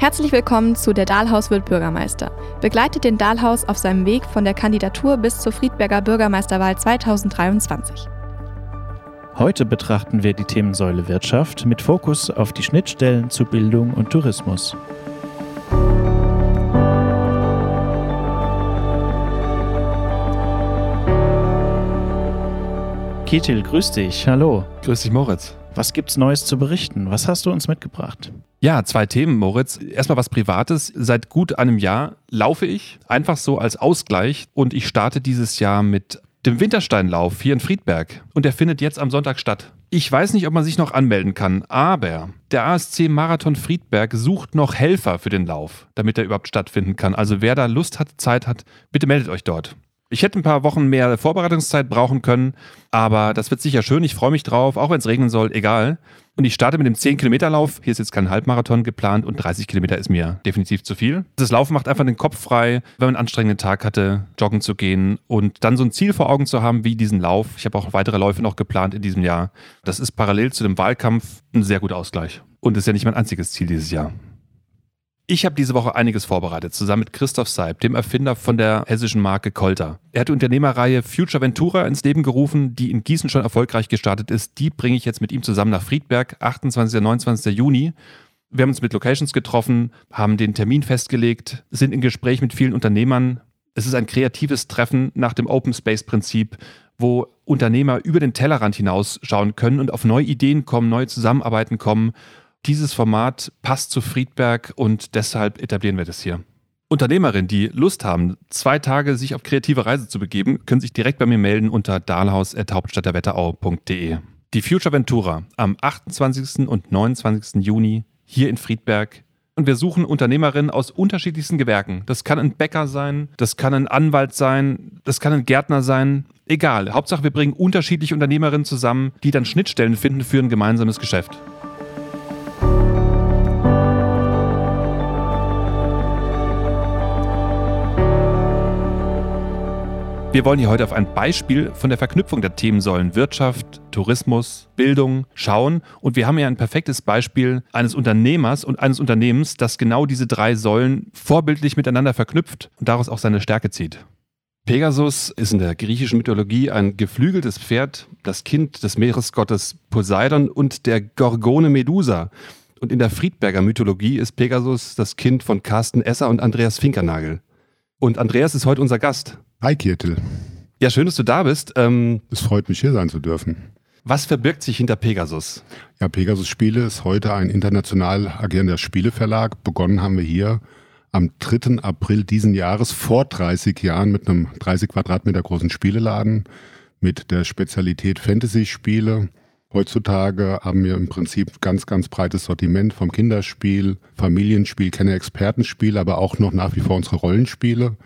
Herzlich willkommen zu Der Dahlhaus wird Bürgermeister. Begleitet den Dahlhaus auf seinem Weg von der Kandidatur bis zur Friedberger Bürgermeisterwahl 2023. Heute betrachten wir die Themensäule Wirtschaft mit Fokus auf die Schnittstellen zu Bildung und Tourismus. Ketil, grüß dich. Hallo. Grüß dich, Moritz. Was gibt's Neues zu berichten? Was hast du uns mitgebracht? Ja, zwei Themen, Moritz. Erstmal was Privates. Seit gut einem Jahr laufe ich, einfach so als Ausgleich. Und ich starte dieses Jahr mit dem Wintersteinlauf hier in Friedberg. Und der findet jetzt am Sonntag statt. Ich weiß nicht, ob man sich noch anmelden kann, aber der ASC Marathon Friedberg sucht noch Helfer für den Lauf, damit er überhaupt stattfinden kann. Also wer da Lust hat, Zeit hat, bitte meldet euch dort. Ich hätte ein paar Wochen mehr Vorbereitungszeit brauchen können, aber das wird sicher schön. Ich freue mich drauf, auch wenn es regnen soll, egal. Und ich starte mit dem 10-Kilometer-Lauf. Hier ist jetzt kein Halbmarathon geplant und 30 Kilometer ist mir definitiv zu viel. Das Laufen macht einfach den Kopf frei, wenn man einen anstrengenden Tag hatte, joggen zu gehen und dann so ein Ziel vor Augen zu haben wie diesen Lauf. Ich habe auch weitere Läufe noch geplant in diesem Jahr. Das ist parallel zu dem Wahlkampf ein sehr guter Ausgleich. Und ist ja nicht mein einziges Ziel dieses Jahr. Ich habe diese Woche einiges vorbereitet, zusammen mit Christoph Seib, dem Erfinder von der hessischen Marke Kolter. Er hat die Unternehmerreihe Future Ventura ins Leben gerufen, die in Gießen schon erfolgreich gestartet ist. Die bringe ich jetzt mit ihm zusammen nach Friedberg, 28. und 29. Juni. Wir haben uns mit Locations getroffen, haben den Termin festgelegt, sind in Gespräch mit vielen Unternehmern. Es ist ein kreatives Treffen nach dem Open Space Prinzip, wo Unternehmer über den Tellerrand hinaus schauen können und auf neue Ideen kommen, neue Zusammenarbeiten kommen dieses Format passt zu Friedberg und deshalb etablieren wir das hier. Unternehmerinnen, die Lust haben, zwei Tage sich auf kreative Reise zu begeben, können sich direkt bei mir melden unter dahlhaus.hauptstadtderwetterau.de. Die Future Ventura am 28. und 29. Juni hier in Friedberg. Und wir suchen Unternehmerinnen aus unterschiedlichsten Gewerken. Das kann ein Bäcker sein, das kann ein Anwalt sein, das kann ein Gärtner sein. Egal. Hauptsache, wir bringen unterschiedliche Unternehmerinnen zusammen, die dann Schnittstellen finden für ein gemeinsames Geschäft. Wir wollen hier heute auf ein Beispiel von der Verknüpfung der Themensäulen Wirtschaft, Tourismus, Bildung schauen. Und wir haben ja ein perfektes Beispiel eines Unternehmers und eines Unternehmens, das genau diese drei Säulen vorbildlich miteinander verknüpft und daraus auch seine Stärke zieht. Pegasus ist in der griechischen Mythologie ein geflügeltes Pferd, das Kind des Meeresgottes Poseidon und der Gorgone Medusa. Und in der Friedberger Mythologie ist Pegasus das Kind von Carsten Esser und Andreas Finkernagel. Und Andreas ist heute unser Gast. Hi Kirtel. Ja, schön, dass du da bist. Ähm, es freut mich, hier sein zu dürfen. Was verbirgt sich hinter Pegasus? Ja, Pegasus Spiele ist heute ein international agierender Spieleverlag. Begonnen haben wir hier am 3. April diesen Jahres vor 30 Jahren mit einem 30 Quadratmeter großen Spieleladen mit der Spezialität Fantasy-Spiele. Heutzutage haben wir im Prinzip ganz, ganz breites Sortiment vom Kinderspiel, Familienspiel, Kenner-Expertenspiel, aber auch noch nach wie vor unsere Rollenspiele.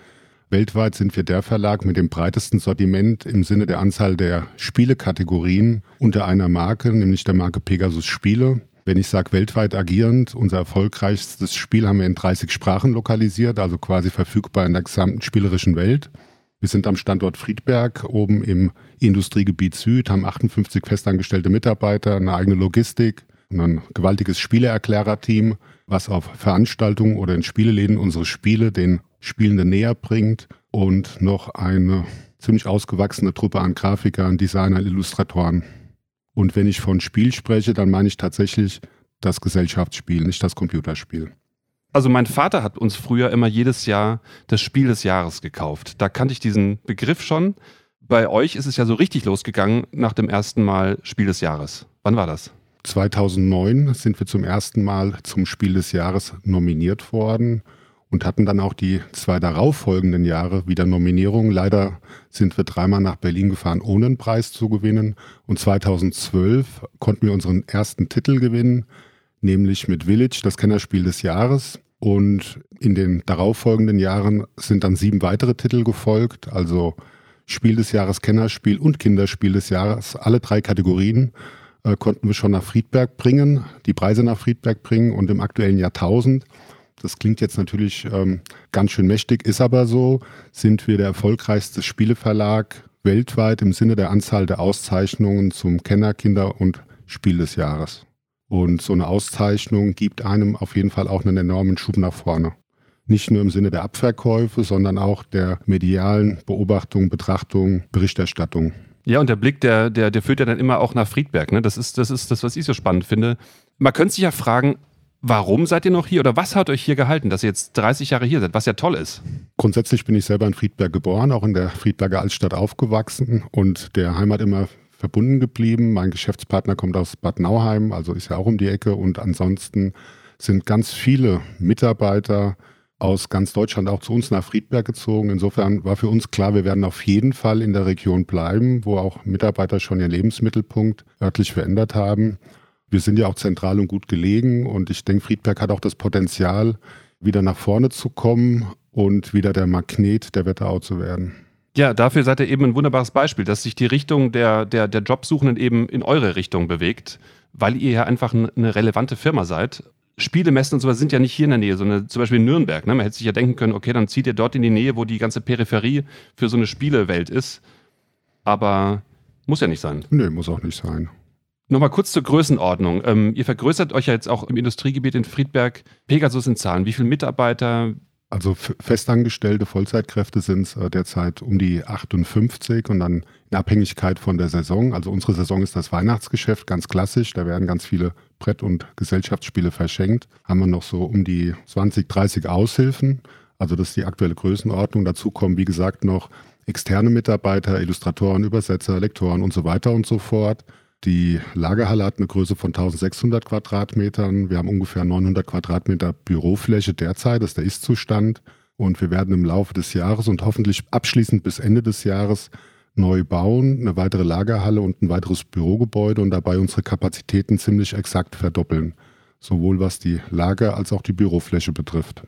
Weltweit sind wir der Verlag mit dem breitesten Sortiment im Sinne der Anzahl der Spielekategorien unter einer Marke, nämlich der Marke Pegasus Spiele. Wenn ich sage weltweit agierend, unser erfolgreichstes Spiel haben wir in 30 Sprachen lokalisiert, also quasi verfügbar in der gesamten spielerischen Welt. Wir sind am Standort Friedberg, oben im Industriegebiet Süd, haben 58 festangestellte Mitarbeiter, eine eigene Logistik, ein gewaltiges Spieleerklärerteam, was auf Veranstaltungen oder in Spieleläden unsere Spiele den Spielende näher bringt und noch eine ziemlich ausgewachsene Truppe an Grafikern, Designern, Illustratoren. Und wenn ich von Spiel spreche, dann meine ich tatsächlich das Gesellschaftsspiel, nicht das Computerspiel. Also mein Vater hat uns früher immer jedes Jahr das Spiel des Jahres gekauft. Da kannte ich diesen Begriff schon. Bei euch ist es ja so richtig losgegangen nach dem ersten Mal Spiel des Jahres. Wann war das? 2009 sind wir zum ersten Mal zum Spiel des Jahres nominiert worden und hatten dann auch die zwei darauffolgenden Jahre wieder Nominierungen. Leider sind wir dreimal nach Berlin gefahren, ohne einen Preis zu gewinnen. Und 2012 konnten wir unseren ersten Titel gewinnen, nämlich mit Village, das Kennerspiel des Jahres. Und in den darauffolgenden Jahren sind dann sieben weitere Titel gefolgt, also Spiel des Jahres, Kennerspiel und Kinderspiel des Jahres. Alle drei Kategorien äh, konnten wir schon nach Friedberg bringen, die Preise nach Friedberg bringen und im aktuellen Jahrtausend das klingt jetzt natürlich ähm, ganz schön mächtig, ist aber so, sind wir der erfolgreichste Spieleverlag weltweit im Sinne der Anzahl der Auszeichnungen zum Kenner, Kinder und Spiel des Jahres. Und so eine Auszeichnung gibt einem auf jeden Fall auch einen enormen Schub nach vorne. Nicht nur im Sinne der Abverkäufe, sondern auch der medialen Beobachtung, Betrachtung, Berichterstattung. Ja, und der Blick, der, der, der führt ja dann immer auch nach Friedberg. Ne? Das, ist, das ist das, was ich so spannend finde. Man könnte sich ja fragen, warum seid ihr noch hier oder was hat euch hier gehalten, dass ihr jetzt 30 Jahre hier seid, was ja toll ist? Grundsätzlich bin ich selber in Friedberg geboren, auch in der Friedberger Altstadt aufgewachsen und der Heimat immer verbunden geblieben. Mein Geschäftspartner kommt aus Bad Nauheim, also ist ja auch um die Ecke und ansonsten sind ganz viele Mitarbeiter aus ganz Deutschland auch zu uns nach Friedberg gezogen. Insofern war für uns klar, wir werden auf jeden Fall in der Region bleiben, wo auch Mitarbeiter schon ihren Lebensmittelpunkt örtlich verändert haben. Wir sind ja auch zentral und gut gelegen und ich denke, Friedberg hat auch das Potenzial, wieder nach vorne zu kommen und wieder der Magnet der Wetterau zu werden. Ja, dafür seid ihr eben ein wunderbares Beispiel, dass sich die Richtung der, der, der Jobsuchenden eben in eure Richtung bewegt, weil ihr ja einfach eine relevante Firma seid Spielemessen und sowas sind ja nicht hier in der Nähe, sondern zum Beispiel in Nürnberg. Ne? Man hätte sich ja denken können, okay, dann zieht ihr dort in die Nähe, wo die ganze Peripherie für so eine Spielewelt ist. Aber muss ja nicht sein. Nee, muss auch nicht sein. Nochmal kurz zur Größenordnung. Ähm, ihr vergrößert euch ja jetzt auch im Industriegebiet in Friedberg. Pegasus in Zahlen. Wie viele Mitarbeiter? Also festangestellte Vollzeitkräfte sind es äh, derzeit um die 58 und dann in Abhängigkeit von der Saison. Also unsere Saison ist das Weihnachtsgeschäft, ganz klassisch. Da werden ganz viele Brett- und Gesellschaftsspiele verschenkt. Haben wir noch so um die 20, 30 Aushilfen. Also das ist die aktuelle Größenordnung. Dazu kommen, wie gesagt, noch externe Mitarbeiter, Illustratoren, Übersetzer, Lektoren und so weiter und so fort. Die Lagerhalle hat eine Größe von 1600 Quadratmetern. Wir haben ungefähr 900 Quadratmeter Bürofläche derzeit, das ist der Ist-Zustand. Und wir werden im Laufe des Jahres und hoffentlich abschließend bis Ende des Jahres neu bauen, eine weitere Lagerhalle und ein weiteres Bürogebäude und dabei unsere Kapazitäten ziemlich exakt verdoppeln. Sowohl was die Lager als auch die Bürofläche betrifft.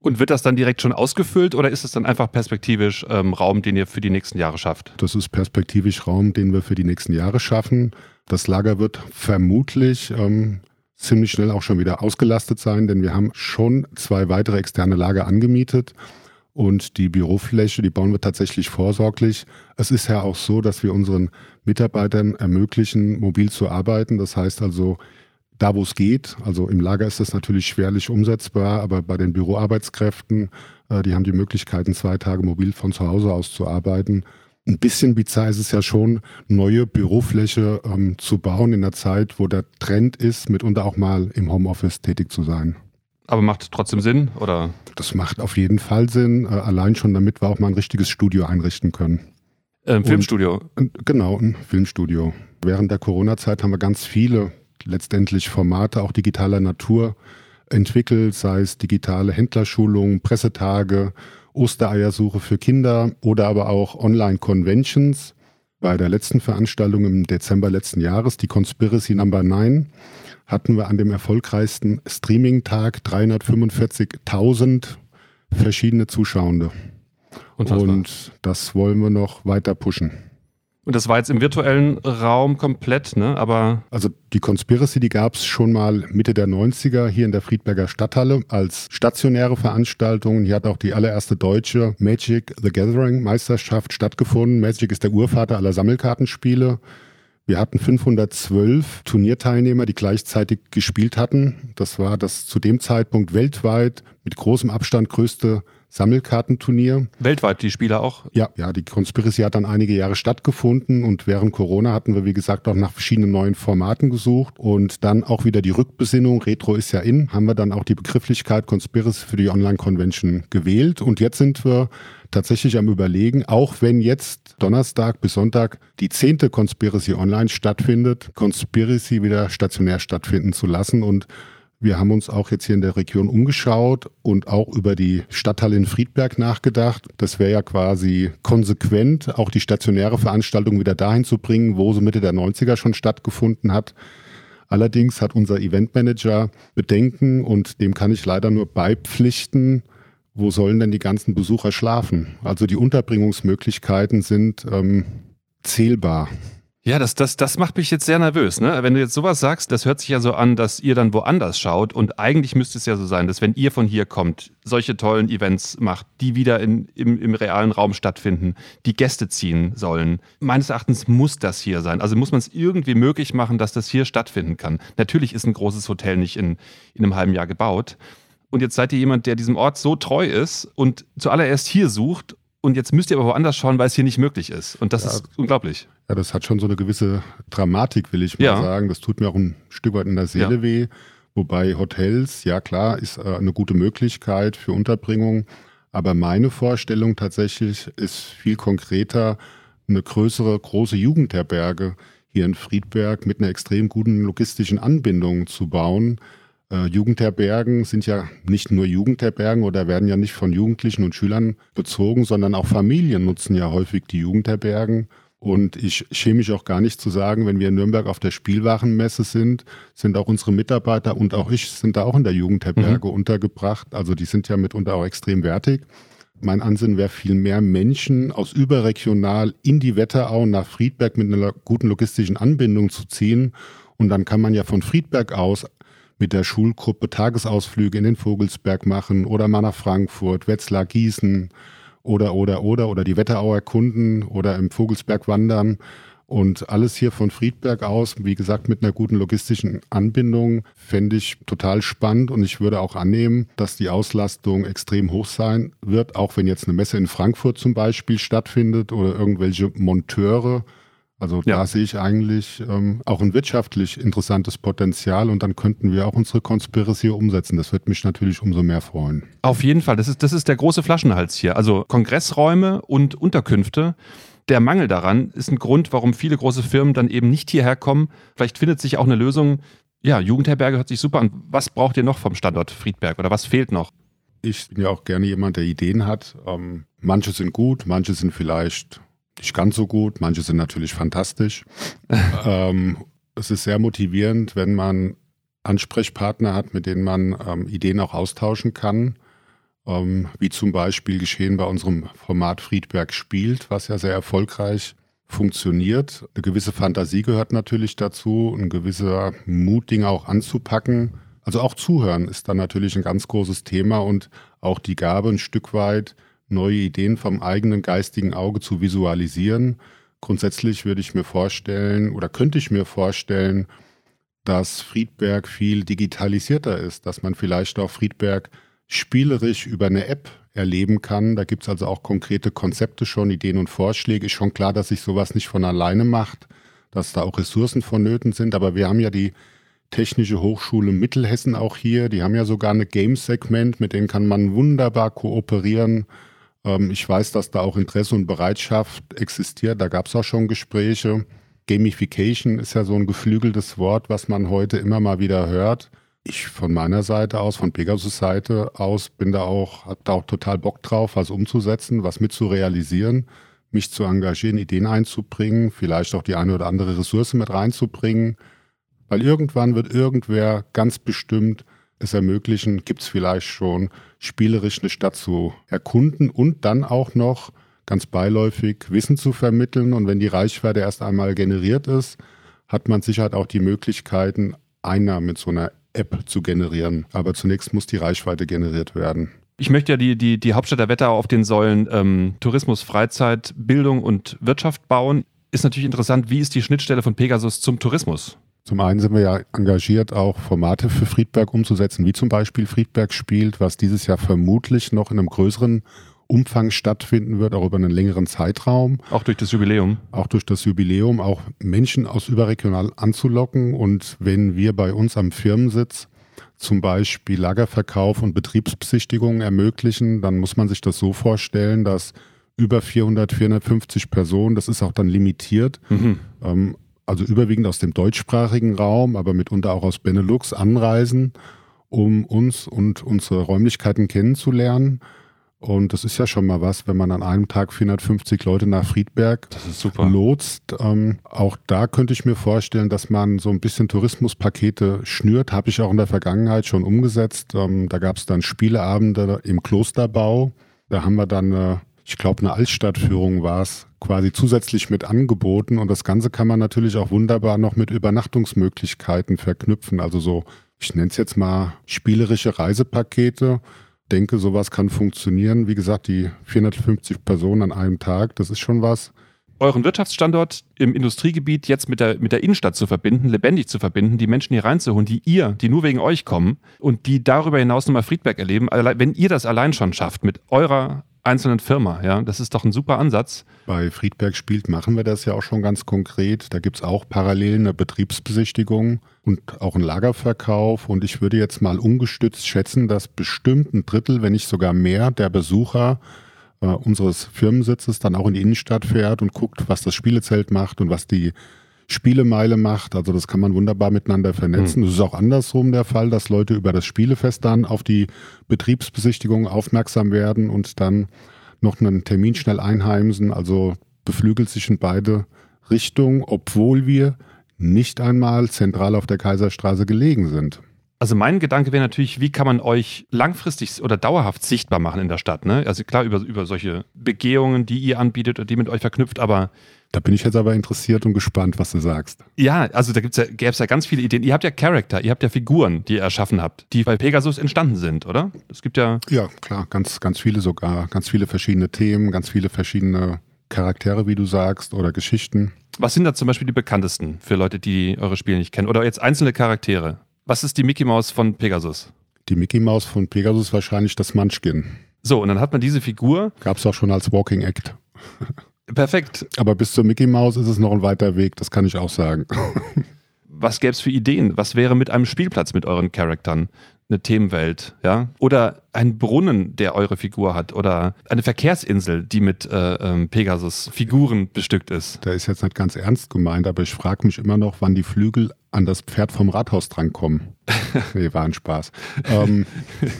Und wird das dann direkt schon ausgefüllt oder ist es dann einfach perspektivisch ähm, Raum, den ihr für die nächsten Jahre schafft? Das ist perspektivisch Raum, den wir für die nächsten Jahre schaffen. Das Lager wird vermutlich ähm, ziemlich schnell auch schon wieder ausgelastet sein, denn wir haben schon zwei weitere externe Lager angemietet. Und die Bürofläche, die bauen wir tatsächlich vorsorglich. Es ist ja auch so, dass wir unseren Mitarbeitern ermöglichen, mobil zu arbeiten. Das heißt also, da wo es geht, also im Lager ist das natürlich schwerlich umsetzbar, aber bei den Büroarbeitskräften, äh, die haben die Möglichkeiten, zwei Tage mobil von zu Hause aus zu arbeiten. Ein bisschen bizarr ist es ja schon, neue Bürofläche ähm, zu bauen in einer Zeit, wo der Trend ist, mitunter auch mal im Homeoffice tätig zu sein. Aber macht trotzdem Sinn, oder? Das macht auf jeden Fall Sinn, äh, allein schon damit wir auch mal ein richtiges Studio einrichten können. Ein Filmstudio? Und, genau, ein Filmstudio. Während der Corona-Zeit haben wir ganz viele letztendlich Formate auch digitaler Natur entwickelt, sei es digitale Händlerschulungen, Pressetage, Ostereiersuche für Kinder oder aber auch Online-Conventions. Bei der letzten Veranstaltung im Dezember letzten Jahres, die Conspiracy Number 9, hatten wir an dem erfolgreichsten Streaming-Tag 345.000 verschiedene Zuschauende. Und das wollen wir noch weiter pushen. Und das war jetzt im virtuellen Raum komplett, ne? Aber. Also die Conspiracy, die gab es schon mal Mitte der 90er hier in der Friedberger Stadthalle als stationäre Veranstaltung. Hier hat auch die allererste deutsche Magic the Gathering Meisterschaft stattgefunden. Magic ist der Urvater aller Sammelkartenspiele. Wir hatten 512 Turnierteilnehmer, die gleichzeitig gespielt hatten. Das war das zu dem Zeitpunkt weltweit mit großem Abstand größte Sammelkartenturnier. Weltweit die Spieler auch? Ja, ja, die Conspiracy hat dann einige Jahre stattgefunden und während Corona hatten wir, wie gesagt, auch nach verschiedenen neuen Formaten gesucht und dann auch wieder die Rückbesinnung, Retro ist ja in, haben wir dann auch die Begrifflichkeit Conspiracy für die Online-Convention gewählt und jetzt sind wir tatsächlich am Überlegen, auch wenn jetzt Donnerstag bis Sonntag die zehnte Conspiracy Online stattfindet, Conspiracy wieder stationär stattfinden zu lassen und wir haben uns auch jetzt hier in der Region umgeschaut und auch über die Stadthalle in Friedberg nachgedacht. Das wäre ja quasi konsequent, auch die stationäre Veranstaltung wieder dahin zu bringen, wo sie Mitte der 90er schon stattgefunden hat. Allerdings hat unser Eventmanager Bedenken und dem kann ich leider nur beipflichten, wo sollen denn die ganzen Besucher schlafen? Also die Unterbringungsmöglichkeiten sind ähm, zählbar. Ja, das, das, das macht mich jetzt sehr nervös. Ne? Wenn du jetzt sowas sagst, das hört sich ja so an, dass ihr dann woanders schaut. Und eigentlich müsste es ja so sein, dass wenn ihr von hier kommt, solche tollen Events macht, die wieder in, im, im realen Raum stattfinden, die Gäste ziehen sollen. Meines Erachtens muss das hier sein. Also muss man es irgendwie möglich machen, dass das hier stattfinden kann. Natürlich ist ein großes Hotel nicht in, in einem halben Jahr gebaut. Und jetzt seid ihr jemand, der diesem Ort so treu ist und zuallererst hier sucht und jetzt müsst ihr aber woanders schauen, weil es hier nicht möglich ist. Und das ja, ist unglaublich. Ja, das hat schon so eine gewisse Dramatik, will ich mal ja. sagen. Das tut mir auch ein Stück weit in der Seele ja. weh. Wobei Hotels, ja klar, ist äh, eine gute Möglichkeit für Unterbringung. Aber meine Vorstellung tatsächlich ist viel konkreter, eine größere, große Jugendherberge hier in Friedberg mit einer extrem guten logistischen Anbindung zu bauen äh, Jugendherbergen sind ja nicht nur Jugendherbergen oder werden ja nicht von Jugendlichen und Schülern bezogen, sondern auch Familien nutzen ja häufig die Jugendherbergen. Und ich schäme mich auch gar nicht zu sagen, wenn wir in Nürnberg auf der Spielwarenmesse sind, sind auch unsere Mitarbeiter und auch ich sind da auch in der Jugendherberge mhm. untergebracht. Also die sind ja mitunter auch extrem wertig. Mein Ansinnen wäre viel mehr Menschen aus überregional in die Wetterau nach Friedberg mit einer guten logistischen Anbindung zu ziehen. Und dann kann man ja von Friedberg aus mit der Schulgruppe Tagesausflüge in den Vogelsberg machen oder mal nach Frankfurt, Wetzlar, Gießen oder, oder, oder, oder die Wetterau erkunden oder im Vogelsberg wandern. Und alles hier von Friedberg aus, wie gesagt, mit einer guten logistischen Anbindung, fände ich total spannend. Und ich würde auch annehmen, dass die Auslastung extrem hoch sein wird, auch wenn jetzt eine Messe in Frankfurt zum Beispiel stattfindet oder irgendwelche Monteure also ja. da sehe ich eigentlich ähm, auch ein wirtschaftlich interessantes Potenzial und dann könnten wir auch unsere Conspiracy umsetzen. Das wird mich natürlich umso mehr freuen. Auf jeden Fall, das ist, das ist der große Flaschenhals hier. Also Kongressräume und Unterkünfte. Der Mangel daran ist ein Grund, warum viele große Firmen dann eben nicht hierher kommen. Vielleicht findet sich auch eine Lösung. Ja, Jugendherberge hört sich super an. Was braucht ihr noch vom Standort Friedberg oder was fehlt noch? Ich bin ja auch gerne jemand, der Ideen hat. Ähm, manche sind gut, manche sind vielleicht nicht ganz so gut, manche sind natürlich fantastisch. ähm, es ist sehr motivierend, wenn man Ansprechpartner hat, mit denen man ähm, Ideen auch austauschen kann. Ähm, wie zum Beispiel geschehen bei unserem Format Friedberg spielt, was ja sehr erfolgreich funktioniert. Eine gewisse Fantasie gehört natürlich dazu, ein gewisser Mut, Dinge auch anzupacken. Also auch zuhören ist dann natürlich ein ganz großes Thema und auch die Gabe, ein Stück weit neue Ideen vom eigenen geistigen Auge zu visualisieren. Grundsätzlich würde ich mir vorstellen oder könnte ich mir vorstellen, dass Friedberg viel digitalisierter ist, dass man vielleicht auch Friedberg spielerisch über eine App erleben kann. Da gibt es also auch konkrete Konzepte schon, Ideen und Vorschläge. Ist schon klar, dass sich sowas nicht von alleine macht, dass da auch Ressourcen vonnöten sind. Aber wir haben ja die Technische Hochschule Mittelhessen auch hier. Die haben ja sogar ein Game-Segment, mit denen kann man wunderbar kooperieren. Ähm, ich weiß, dass da auch Interesse und Bereitschaft existiert. Da gab es auch schon Gespräche. Gamification ist ja so ein geflügeltes Wort, was man heute immer mal wieder hört. Ich von meiner Seite aus, von Pegasus Seite aus, bin da auch, habe da auch total Bock drauf, was umzusetzen, was mit zu realisieren, mich zu engagieren, Ideen einzubringen, vielleicht auch die eine oder andere Ressource mit reinzubringen. Weil irgendwann wird irgendwer ganz bestimmt es ermöglichen, gibt es vielleicht schon spielerisch eine Stadt zu erkunden und dann auch noch ganz beiläufig Wissen zu vermitteln. Und wenn die Reichweite erst einmal generiert ist, hat man sicher auch die Möglichkeiten, Einnahmen mit so einer App zu generieren. Aber zunächst muss die Reichweite generiert werden. Ich möchte ja die, die, die Hauptstadt der Wetterau auf den Säulen ähm, Tourismus, Freizeit, Bildung und Wirtschaft bauen. Ist natürlich interessant, wie ist die Schnittstelle von Pegasus zum Tourismus? Zum einen sind wir ja engagiert, auch Formate für Friedberg umzusetzen, wie zum Beispiel Friedberg spielt, was dieses Jahr vermutlich noch in einem größeren Umfang stattfinden wird, auch über einen längeren Zeitraum. Auch durch das Jubiläum. Auch durch das Jubiläum, auch Menschen aus überregional anzulocken. Und wenn wir bei uns am Firmensitz zum Beispiel Lagerverkauf und Betriebsbesichtigungen ermöglichen, dann muss man sich das so vorstellen, dass über 400, 450 Personen, das ist auch dann limitiert, mhm. ähm, also überwiegend aus dem deutschsprachigen Raum, aber mitunter auch aus Benelux anreisen, um uns und unsere Räumlichkeiten kennenzulernen. Und das ist ja schon mal was, wenn man an einem Tag 450 Leute nach Friedberg lotst. Ähm, auch da könnte ich mir vorstellen, dass man so ein bisschen Tourismuspakete schnürt. Habe ich auch in der Vergangenheit schon umgesetzt. Ähm, da gab es dann Spieleabende im Klosterbau. Da haben wir dann eine ich glaube, eine Altstadtführung war es, quasi zusätzlich mit angeboten. Und das Ganze kann man natürlich auch wunderbar noch mit Übernachtungsmöglichkeiten verknüpfen. Also so, ich nenne es jetzt mal spielerische Reisepakete. Denke, sowas kann funktionieren. Wie gesagt, die 450 Personen an einem Tag, das ist schon was euren Wirtschaftsstandort im Industriegebiet jetzt mit der, mit der Innenstadt zu verbinden, lebendig zu verbinden, die Menschen hier reinzuholen, die ihr, die nur wegen euch kommen und die darüber hinaus nochmal Friedberg erleben, wenn ihr das allein schon schafft mit eurer einzelnen Firma, ja, das ist doch ein super Ansatz. Bei Friedberg spielt machen wir das ja auch schon ganz konkret. Da gibt es auch parallel eine Betriebsbesichtigung und auch einen Lagerverkauf. Und ich würde jetzt mal ungestützt schätzen, dass bestimmt ein Drittel, wenn nicht sogar mehr der Besucher äh, unseres Firmensitzes dann auch in die Innenstadt fährt und guckt, was das Spielezelt macht und was die Spielemeile macht. Also das kann man wunderbar miteinander vernetzen. Es mhm. ist auch andersrum der Fall, dass Leute über das Spielefest dann auf die Betriebsbesichtigung aufmerksam werden und dann noch einen Termin schnell einheimsen. Also beflügelt sich in beide Richtungen, obwohl wir nicht einmal zentral auf der Kaiserstraße gelegen sind. Also mein Gedanke wäre natürlich, wie kann man euch langfristig oder dauerhaft sichtbar machen in der Stadt? Ne? Also klar über, über solche Begehungen, die ihr anbietet und die mit euch verknüpft, aber da bin ich jetzt aber interessiert und gespannt, was du sagst. Ja, also da ja, gäbe es ja ganz viele Ideen. Ihr habt ja Charakter, ihr habt ja Figuren, die ihr erschaffen habt, die bei Pegasus entstanden sind, oder? Es gibt ja. Ja, klar, ganz, ganz viele sogar. Ganz viele verschiedene Themen, ganz viele verschiedene Charaktere, wie du sagst, oder Geschichten. Was sind da zum Beispiel die bekanntesten für Leute, die eure Spiele nicht kennen? Oder jetzt einzelne Charaktere? Was ist die Mickey Maus von Pegasus? Die Mickey Maus von Pegasus wahrscheinlich das Munchkin. So, und dann hat man diese Figur. Gab es auch schon als Walking Act. Perfekt. Aber bis zur Mickey Maus ist es noch ein weiter Weg, das kann ich auch sagen. Was gäbe es für Ideen? Was wäre mit einem Spielplatz mit euren Charaktern? eine Themenwelt, ja, oder ein Brunnen, der eure Figur hat, oder eine Verkehrsinsel, die mit äh, ähm, Pegasus Figuren bestückt ist. Da ist jetzt nicht ganz ernst gemeint, aber ich frage mich immer noch, wann die Flügel an das Pferd vom Rathaus drankommen. nee, war ein Spaß. ähm,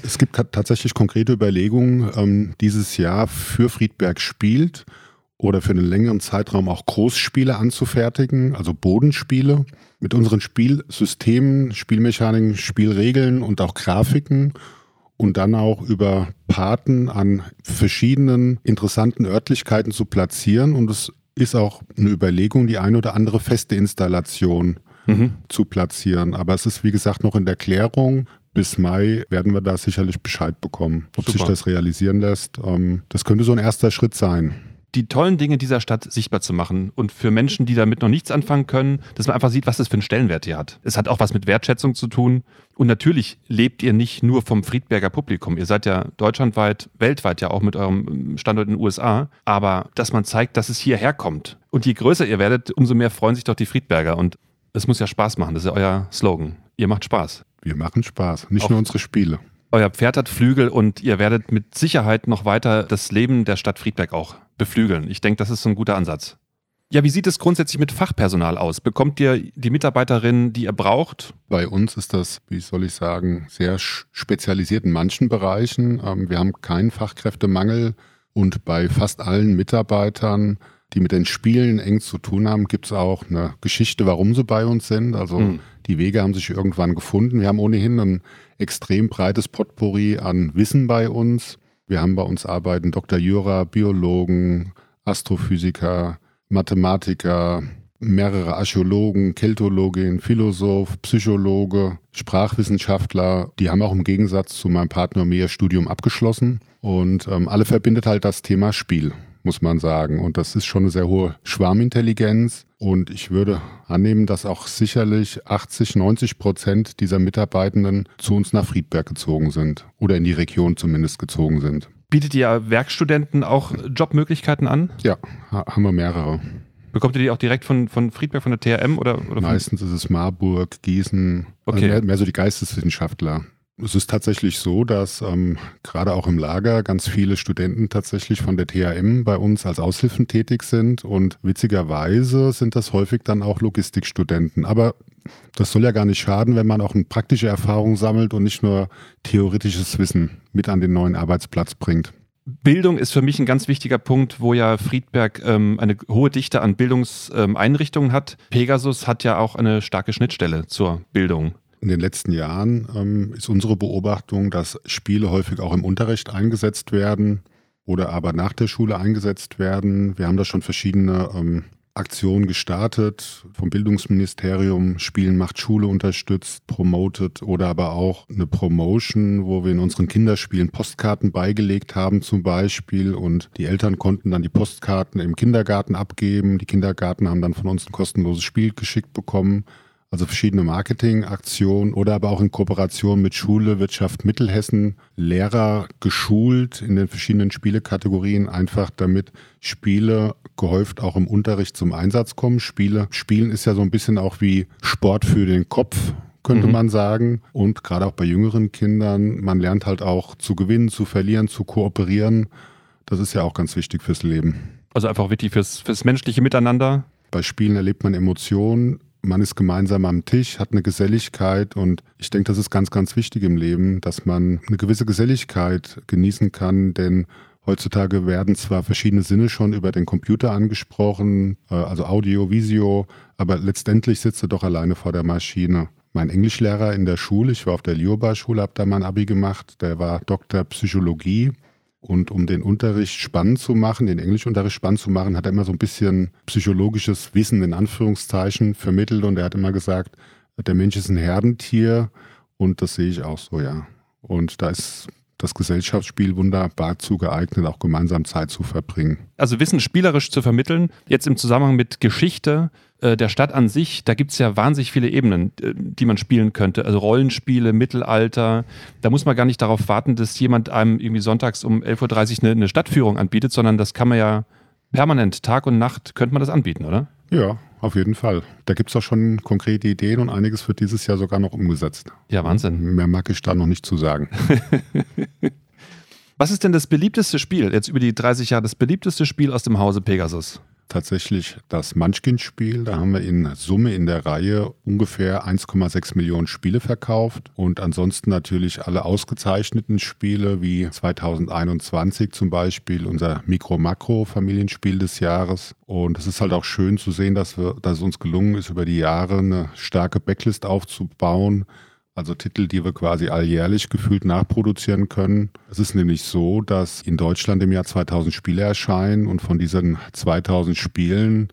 es gibt tatsächlich konkrete Überlegungen, ähm, dieses Jahr für Friedberg spielt oder für einen längeren Zeitraum auch Großspiele anzufertigen, also Bodenspiele mit unseren Spielsystemen, Spielmechaniken, Spielregeln und auch Grafiken und dann auch über Paten an verschiedenen interessanten Örtlichkeiten zu platzieren. Und es ist auch eine Überlegung, die eine oder andere feste Installation mhm. zu platzieren. Aber es ist, wie gesagt, noch in der Klärung. Bis Mai werden wir da sicherlich Bescheid bekommen, ob Super. sich das realisieren lässt. Ähm, das könnte so ein erster Schritt sein die tollen Dinge dieser Stadt sichtbar zu machen und für Menschen, die damit noch nichts anfangen können, dass man einfach sieht, was das für einen Stellenwert hier hat. Es hat auch was mit Wertschätzung zu tun. Und natürlich lebt ihr nicht nur vom Friedberger Publikum. Ihr seid ja deutschlandweit, weltweit ja auch mit eurem Standort in den USA. Aber dass man zeigt, dass es hierher kommt. Und je größer ihr werdet, umso mehr freuen sich doch die Friedberger. Und es muss ja Spaß machen. Das ist ja euer Slogan. Ihr macht Spaß. Wir machen Spaß. Nicht auch nur unsere Spiele. Euer Pferd hat Flügel und ihr werdet mit Sicherheit noch weiter das Leben der Stadt Friedberg auch beflügeln. Ich denke, das ist so ein guter Ansatz. Ja, wie sieht es grundsätzlich mit Fachpersonal aus? Bekommt ihr die Mitarbeiterinnen, die ihr braucht? Bei uns ist das, wie soll ich sagen, sehr spezialisiert in manchen Bereichen. Ähm, wir haben keinen Fachkräftemangel und bei fast allen Mitarbeitern, die mit den Spielen eng zu tun haben, gibt es auch eine Geschichte, warum sie bei uns sind. Also mhm. die Wege haben sich irgendwann gefunden. Wir haben ohnehin ein extrem breites Potpourri an Wissen bei uns. Wir haben bei uns arbeiten Dr. Jura, Biologen, Astrophysiker, Mathematiker, mehrere Archäologen, Keltologin, Philosoph, Psychologe, Sprachwissenschaftler. Die haben auch im Gegensatz zu meinem Partner mir Studium abgeschlossen. Und ähm, alle verbindet halt das Thema Spiel muss man sagen. Und das ist schon eine sehr hohe Schwarmintelligenz. Und ich würde annehmen, dass auch sicherlich 80, 90 Prozent dieser Mitarbeitenden zu uns nach Friedberg gezogen sind oder in die Region zumindest gezogen sind. Bietet ihr Werkstudenten auch Jobmöglichkeiten an? Ja, haben wir mehrere. Bekommt ihr die auch direkt von, von Friedberg, von der TRM? Oder, oder Meistens ist es Marburg, Gießen, also okay. also mehr, mehr so die Geisteswissenschaftler. Es ist tatsächlich so, dass ähm, gerade auch im Lager ganz viele Studenten tatsächlich von der THM bei uns als Aushilfen tätig sind und witzigerweise sind das häufig dann auch Logistikstudenten. Aber das soll ja gar nicht schaden, wenn man auch eine praktische Erfahrung sammelt und nicht nur theoretisches Wissen mit an den neuen Arbeitsplatz bringt. Bildung ist für mich ein ganz wichtiger Punkt, wo ja Friedberg ähm, eine hohe Dichte an Bildungseinrichtungen hat. Pegasus hat ja auch eine starke Schnittstelle zur Bildung. In den letzten Jahren ähm, ist unsere Beobachtung, dass Spiele häufig auch im Unterricht eingesetzt werden. oder aber nach der Schule eingesetzt werden. Wir haben da schon verschiedene ähm, Aktionen gestartet, vom Bildungsministerium Spielen macht Schule unterstützt, promoted oder aber auch eine Promotion, wo wir in unseren Kinderspielen Postkarten beigelegt haben zum Beispiel und die Eltern konnten dann die Postkarten im Kindergarten abgeben. Die Kindergarten haben dann von uns ein kostenloses Spiel geschickt bekommen. Also verschiedene Marketingaktionen oder aber auch in Kooperation mit Schule, Wirtschaft Mittelhessen Lehrer geschult in den verschiedenen Spielekategorien, einfach damit Spiele gehäuft auch im Unterricht zum Einsatz kommen. Spiele, Spielen ist ja so ein bisschen auch wie Sport für den Kopf, könnte mhm. man sagen. Und gerade auch bei jüngeren Kindern, man lernt halt auch zu gewinnen, zu verlieren, zu kooperieren. Das ist ja auch ganz wichtig fürs Leben. Also einfach wichtig fürs, fürs menschliche Miteinander. Bei Spielen erlebt man Emotionen, man ist gemeinsam am Tisch, hat eine Geselligkeit und ich denke, das ist ganz, ganz wichtig im Leben, dass man eine gewisse Geselligkeit genießen kann, denn heutzutage werden zwar verschiedene Sinne schon über den Computer angesprochen, äh, also Audio, Visio, aber letztendlich sitzt er doch alleine vor der Maschine. Mein Englischlehrer in der Schule, ich war auf der Lioba-Schule, habe da mein Abi gemacht, der war Doktor Psychologie und um den Unterricht spannend zu machen, den Englischunterricht spannend zu machen, hat er immer so ein bisschen psychologisches Wissen in Anführungszeichen vermittelt und er hat immer gesagt, der Mensch ist ein Herdentier und das sehe ich auch so, ja. Und da ist das Gesellschaftsspiel wunderbar zu geeignet, auch gemeinsam Zeit zu verbringen. Also Wissen spielerisch zu vermitteln, jetzt im Zusammenhang mit Geschichte äh, der Stadt an sich, da gibt es ja wahnsinnig viele Ebenen, äh, die man spielen könnte. Also Rollenspiele, Mittelalter, da muss man gar nicht darauf warten, dass jemand einem irgendwie sonntags um 11.30 Uhr eine, eine Stadtführung anbietet, sondern das kann man ja permanent, Tag und Nacht, könnte man das anbieten, oder? Ja, auf jeden Fall. Da gibt es auch schon konkrete Ideen und einiges wird dieses Jahr sogar noch umgesetzt. Ja, Wahnsinn. Mehr mag ich da noch nicht zu sagen. Was ist denn das beliebteste Spiel, jetzt über die 30 Jahre, das beliebteste Spiel aus dem Hause Pegasus? Tatsächlich das Munchkin-Spiel. Da haben wir in Summe in der Reihe ungefähr 1,6 Millionen Spiele verkauft und ansonsten natürlich alle ausgezeichneten Spiele wie 2021 zum Beispiel unser Mikro-Makro-Familienspiel des Jahres. Und es ist halt auch schön zu sehen, dass, wir, dass es uns gelungen ist, über die Jahre eine starke Backlist aufzubauen also Titel, die wir quasi alljährlich gefühlt nachproduzieren können. Es ist nämlich so, dass in Deutschland im Jahr 2000 Spiele erscheinen und von diesen 2000 Spielen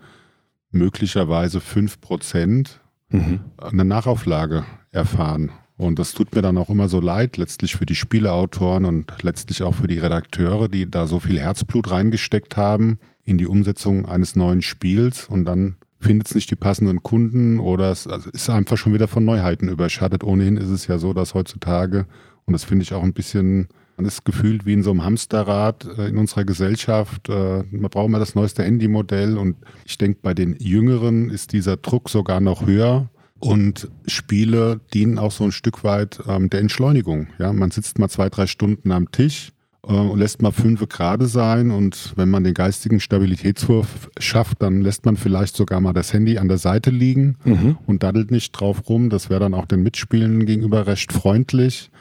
möglicherweise 5% mhm. eine Nachauflage erfahren. Und das tut mir dann auch immer so leid, letztlich für die Spieleautoren und letztlich auch für die Redakteure, die da so viel Herzblut reingesteckt haben in die Umsetzung eines neuen Spiels und dann findet es nicht die passenden Kunden oder es also ist einfach schon wieder von Neuheiten überschattet. Ohnehin ist es ja so, dass heutzutage, und das finde ich auch ein bisschen, man ist gefühlt wie in so einem Hamsterrad äh, in unserer Gesellschaft. Äh, man braucht immer das neueste Handymodell und ich denke, bei den Jüngeren ist dieser Druck sogar noch höher. Und Spiele dienen auch so ein Stück weit ähm, der Entschleunigung. Ja, man sitzt mal zwei, drei Stunden am Tisch, äh, und lässt mal fünf gerade sein und wenn man den geistigen Stabilitätswurf schafft, dann lässt man vielleicht sogar mal das Handy an der Seite liegen mhm. und daddelt nicht drauf rum. Das wäre dann auch den Mitspielenden gegenüber recht freundlich.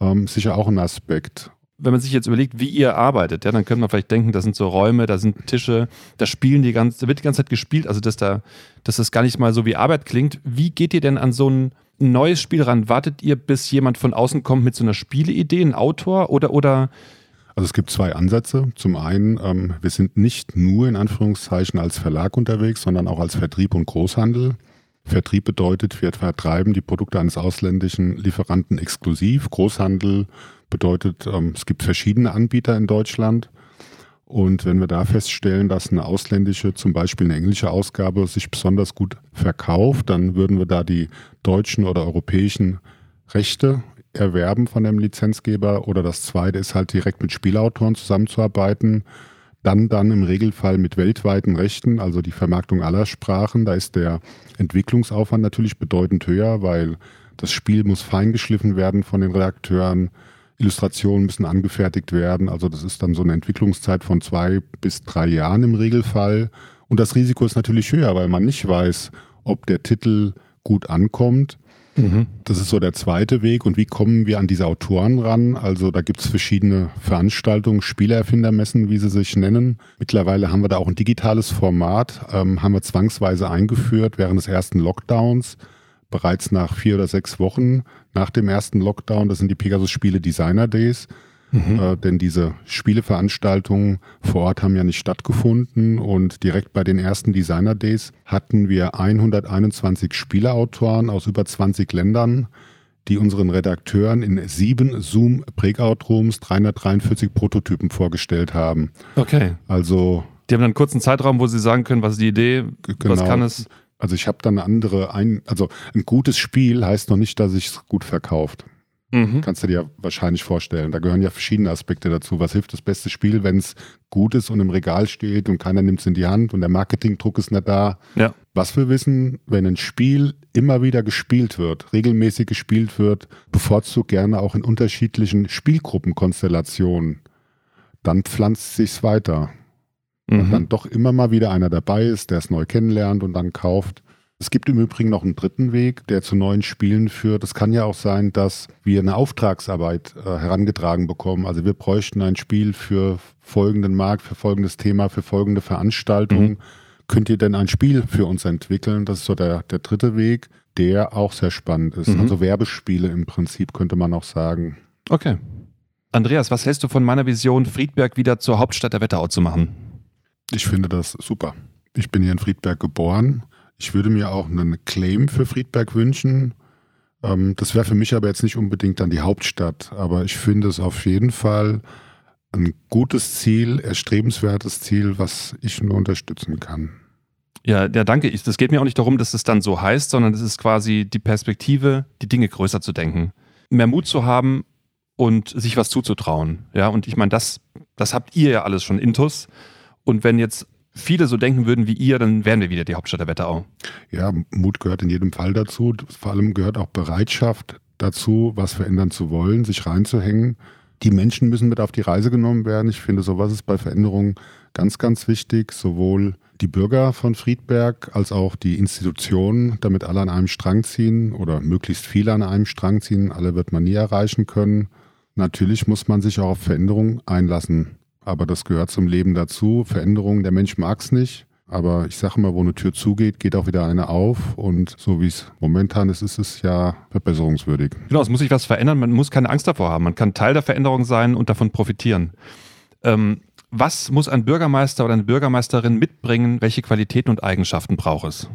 Ähm, sicher auch ein Aspekt. Wenn man sich jetzt überlegt, wie ihr arbeitet, ja, dann könnte man vielleicht denken, da sind so Räume, da sind Tische, da spielen die ganze, da wird die ganze Zeit gespielt, also dass da, dass das gar nicht mal so wie Arbeit klingt. Wie geht ihr denn an so neues Spiel ran? Wartet ihr, bis jemand von außen kommt mit so einer Spieleidee, ein Autor oder oder? Also es gibt zwei Ansätze. Zum einen, ähm, wir sind nicht nur in Anführungszeichen als Verlag unterwegs, sondern auch als Vertrieb und Großhandel. Vertrieb bedeutet, wir vertreiben die Produkte eines ausländischen Lieferanten exklusiv. Großhandel bedeutet, ähm, es gibt verschiedene Anbieter in Deutschland. Und wenn wir da feststellen, dass eine ausländische, zum Beispiel eine englische Ausgabe sich besonders gut verkauft, dann würden wir da die deutschen oder europäischen Rechte erwerben von dem Lizenzgeber. Oder das zweite ist halt direkt mit Spielautoren zusammenzuarbeiten. Dann dann im Regelfall mit weltweiten Rechten, also die Vermarktung aller Sprachen. Da ist der Entwicklungsaufwand natürlich bedeutend höher, weil das Spiel muss feingeschliffen werden von den Redakteuren Illustrationen müssen angefertigt werden. Also das ist dann so eine Entwicklungszeit von zwei bis drei Jahren im Regelfall. Und das Risiko ist natürlich höher, weil man nicht weiß, ob der Titel gut ankommt. Mhm. Das ist so der zweite Weg. Und wie kommen wir an diese Autoren ran? Also da gibt es verschiedene Veranstaltungen, Spielerfindermessen, wie sie sich nennen. Mittlerweile haben wir da auch ein digitales Format, ähm, haben wir zwangsweise eingeführt während des ersten Lockdowns bereits nach vier oder sechs Wochen nach dem ersten Lockdown, das sind die Pegasus Spiele Designer Days, Mhm. Äh, denn diese Spieleveranstaltungen vor Ort haben ja nicht stattgefunden und direkt bei den ersten Designer Days hatten wir 121 Spieleautoren aus über 20 Ländern, die unseren Redakteuren in sieben Zoom Breakout Rooms 343 Prototypen vorgestellt haben. Okay. Also die haben dann einen kurzen Zeitraum, wo sie sagen können, was ist die Idee, genau. was kann es. Also ich habe dann andere, ein, also ein gutes Spiel heißt noch nicht, dass ich es gut verkauft. Mhm. Kannst du dir wahrscheinlich vorstellen. Da gehören ja verschiedene Aspekte dazu. Was hilft das beste Spiel, wenn es gut ist und im Regal steht und keiner nimmt es in die Hand und der Marketingdruck ist nicht da? Ja. Was wir wissen, wenn ein Spiel immer wieder gespielt wird, regelmäßig gespielt wird, bevorzugt gerne auch in unterschiedlichen Spielgruppenkonstellationen, dann pflanzt sich's weiter. Mhm. Und dann doch immer mal wieder einer dabei ist, der es neu kennenlernt und dann kauft. Es gibt im Übrigen noch einen dritten Weg, der zu neuen Spielen führt. Es kann ja auch sein, dass wir eine Auftragsarbeit äh, herangetragen bekommen. Also wir bräuchten ein Spiel für folgenden Markt, für folgendes Thema, für folgende Veranstaltung. Mhm. Könnt ihr denn ein Spiel für uns entwickeln? Das ist so der, der dritte Weg, der auch sehr spannend ist. Mhm. Also Werbespiele im Prinzip könnte man auch sagen. Okay. Andreas, was hältst du von meiner Vision, Friedberg wieder zur Hauptstadt der Wetterau zu machen? Ich finde das super. Ich bin hier in Friedberg geboren ich würde mir auch einen Claim für Friedberg wünschen. Ähm, das wäre für mich aber jetzt nicht unbedingt dann die Hauptstadt, aber ich finde es auf jeden Fall ein gutes Ziel, erstrebenswertes Ziel, was ich nur unterstützen kann. Ja, ja, danke. Es geht mir auch nicht darum, dass es dann so heißt, sondern es ist quasi die Perspektive, die Dinge größer zu denken. Mehr Mut zu haben und sich was zuzutrauen. Ja, und ich meine, das, das habt ihr ja alles schon intus. Und wenn jetzt viele so denken würden wie ihr, dann wären wir wieder die Hauptstadt der Wetterau. Ja, Mut gehört in jedem Fall dazu. Vor allem gehört auch Bereitschaft dazu, was verändern zu wollen, sich reinzuhängen. Die Menschen müssen mit auf die Reise genommen werden. Ich finde, sowas ist bei Veränderungen ganz, ganz wichtig. Sowohl die Bürger von Friedberg als auch die Institutionen, damit alle an einem Strang ziehen oder möglichst viele an einem Strang ziehen. Alle wird man nie erreichen können. Natürlich muss man sich auch auf Veränderungen einlassen aber das gehört zum Leben dazu. Veränderungen, der Mensch mag es nicht. Aber ich sage mal, wo eine Tür zugeht, geht auch wieder eine auf. Und so wie es momentan ist, ist es ja verbesserungswürdig. Genau, es muss sich was verändern. Man muss keine Angst davor haben. Man kann Teil der Veränderung sein und davon profitieren. Ähm, was muss ein Bürgermeister oder eine Bürgermeisterin mitbringen? Welche Qualitäten und Eigenschaften braucht es?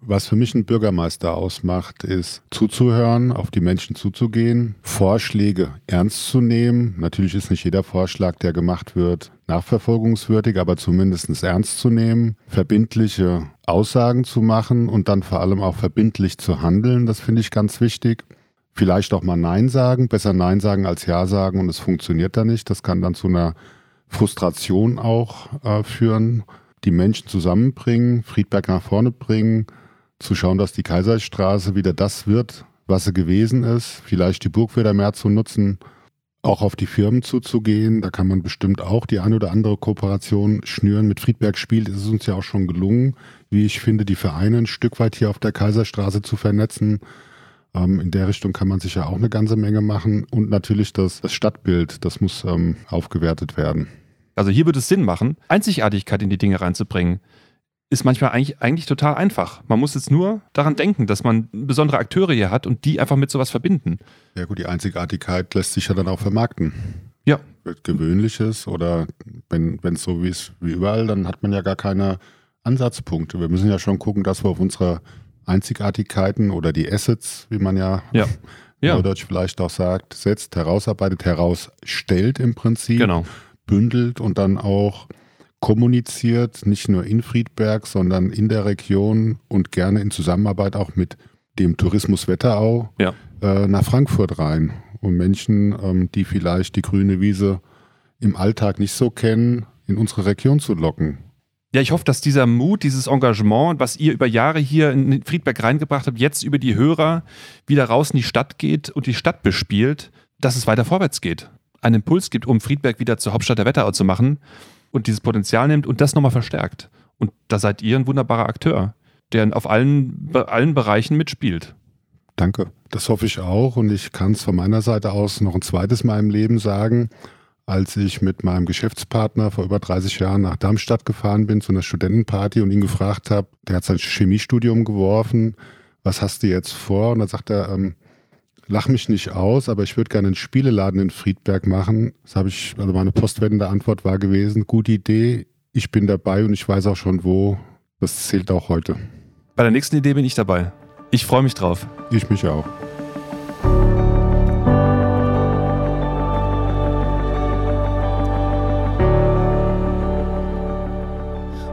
Was für mich ein Bürgermeister ausmacht, ist zuzuhören, auf die Menschen zuzugehen, Vorschläge ernst zu nehmen. Natürlich ist nicht jeder Vorschlag, der gemacht wird, nachverfolgungswürdig, aber zumindest ernst zu nehmen, verbindliche Aussagen zu machen und dann vor allem auch verbindlich zu handeln. Das finde ich ganz wichtig. Vielleicht auch mal Nein sagen, besser Nein sagen als Ja sagen und es funktioniert da nicht. Das kann dann zu einer Frustration auch äh, führen. Die Menschen zusammenbringen, Friedberg nach vorne bringen, zu schauen, dass die Kaiserstraße wieder das wird, was sie gewesen ist, vielleicht die Burg wieder mehr zu nutzen, auch auf die Firmen zuzugehen. Da kann man bestimmt auch die eine oder andere Kooperation schnüren. Mit Friedberg spielt ist es uns ja auch schon gelungen, wie ich finde, die Vereine ein Stück weit hier auf der Kaiserstraße zu vernetzen. Ähm, in der Richtung kann man sicher auch eine ganze Menge machen. Und natürlich das, das Stadtbild, das muss ähm, aufgewertet werden. Also hier würde es Sinn machen, Einzigartigkeit in die Dinge reinzubringen ist manchmal eigentlich, eigentlich total einfach. Man muss jetzt nur daran denken, dass man besondere Akteure hier hat und die einfach mit sowas verbinden. Ja gut, die Einzigartigkeit lässt sich ja dann auch vermarkten. Ja. Gewöhnliches oder wenn es so wie ist wie überall, dann hat man ja gar keine Ansatzpunkte. Wir müssen ja schon gucken, dass wir auf unsere Einzigartigkeiten oder die Assets, wie man ja, ja. ja. Neudeutsch vielleicht auch sagt, setzt, herausarbeitet, herausstellt im Prinzip, genau. bündelt und dann auch kommuniziert, nicht nur in Friedberg, sondern in der Region und gerne in Zusammenarbeit auch mit dem Tourismus Wetterau ja. äh, nach Frankfurt rein. Und Menschen, ähm, die vielleicht die grüne Wiese im Alltag nicht so kennen, in unsere Region zu locken. Ja, ich hoffe, dass dieser Mut, dieses Engagement, was ihr über Jahre hier in Friedberg reingebracht habt, jetzt über die Hörer wieder raus in die Stadt geht und die Stadt bespielt, dass es weiter vorwärts geht. Einen Impuls gibt, um Friedberg wieder zur Hauptstadt der Wetterau zu machen und dieses Potenzial nimmt und das nochmal verstärkt. Und da seid ihr ein wunderbarer Akteur, der auf allen, allen Bereichen mitspielt. Danke. Das hoffe ich auch. Und ich kann es von meiner Seite aus noch ein zweites Mal im Leben sagen. Als ich mit meinem Geschäftspartner vor über 30 Jahren nach Darmstadt gefahren bin zu einer Studentenparty und ihn gefragt habe, der hat sein Chemiestudium geworfen, was hast du jetzt vor? Und dann sagt er, ähm, lach mich nicht aus, aber ich würde gerne einen Spieleladen in Friedberg machen. Das habe ich, also meine postwendende Antwort war gewesen, gute Idee, ich bin dabei und ich weiß auch schon wo. Das zählt auch heute. Bei der nächsten Idee bin ich dabei. Ich freue mich drauf. Ich mich auch.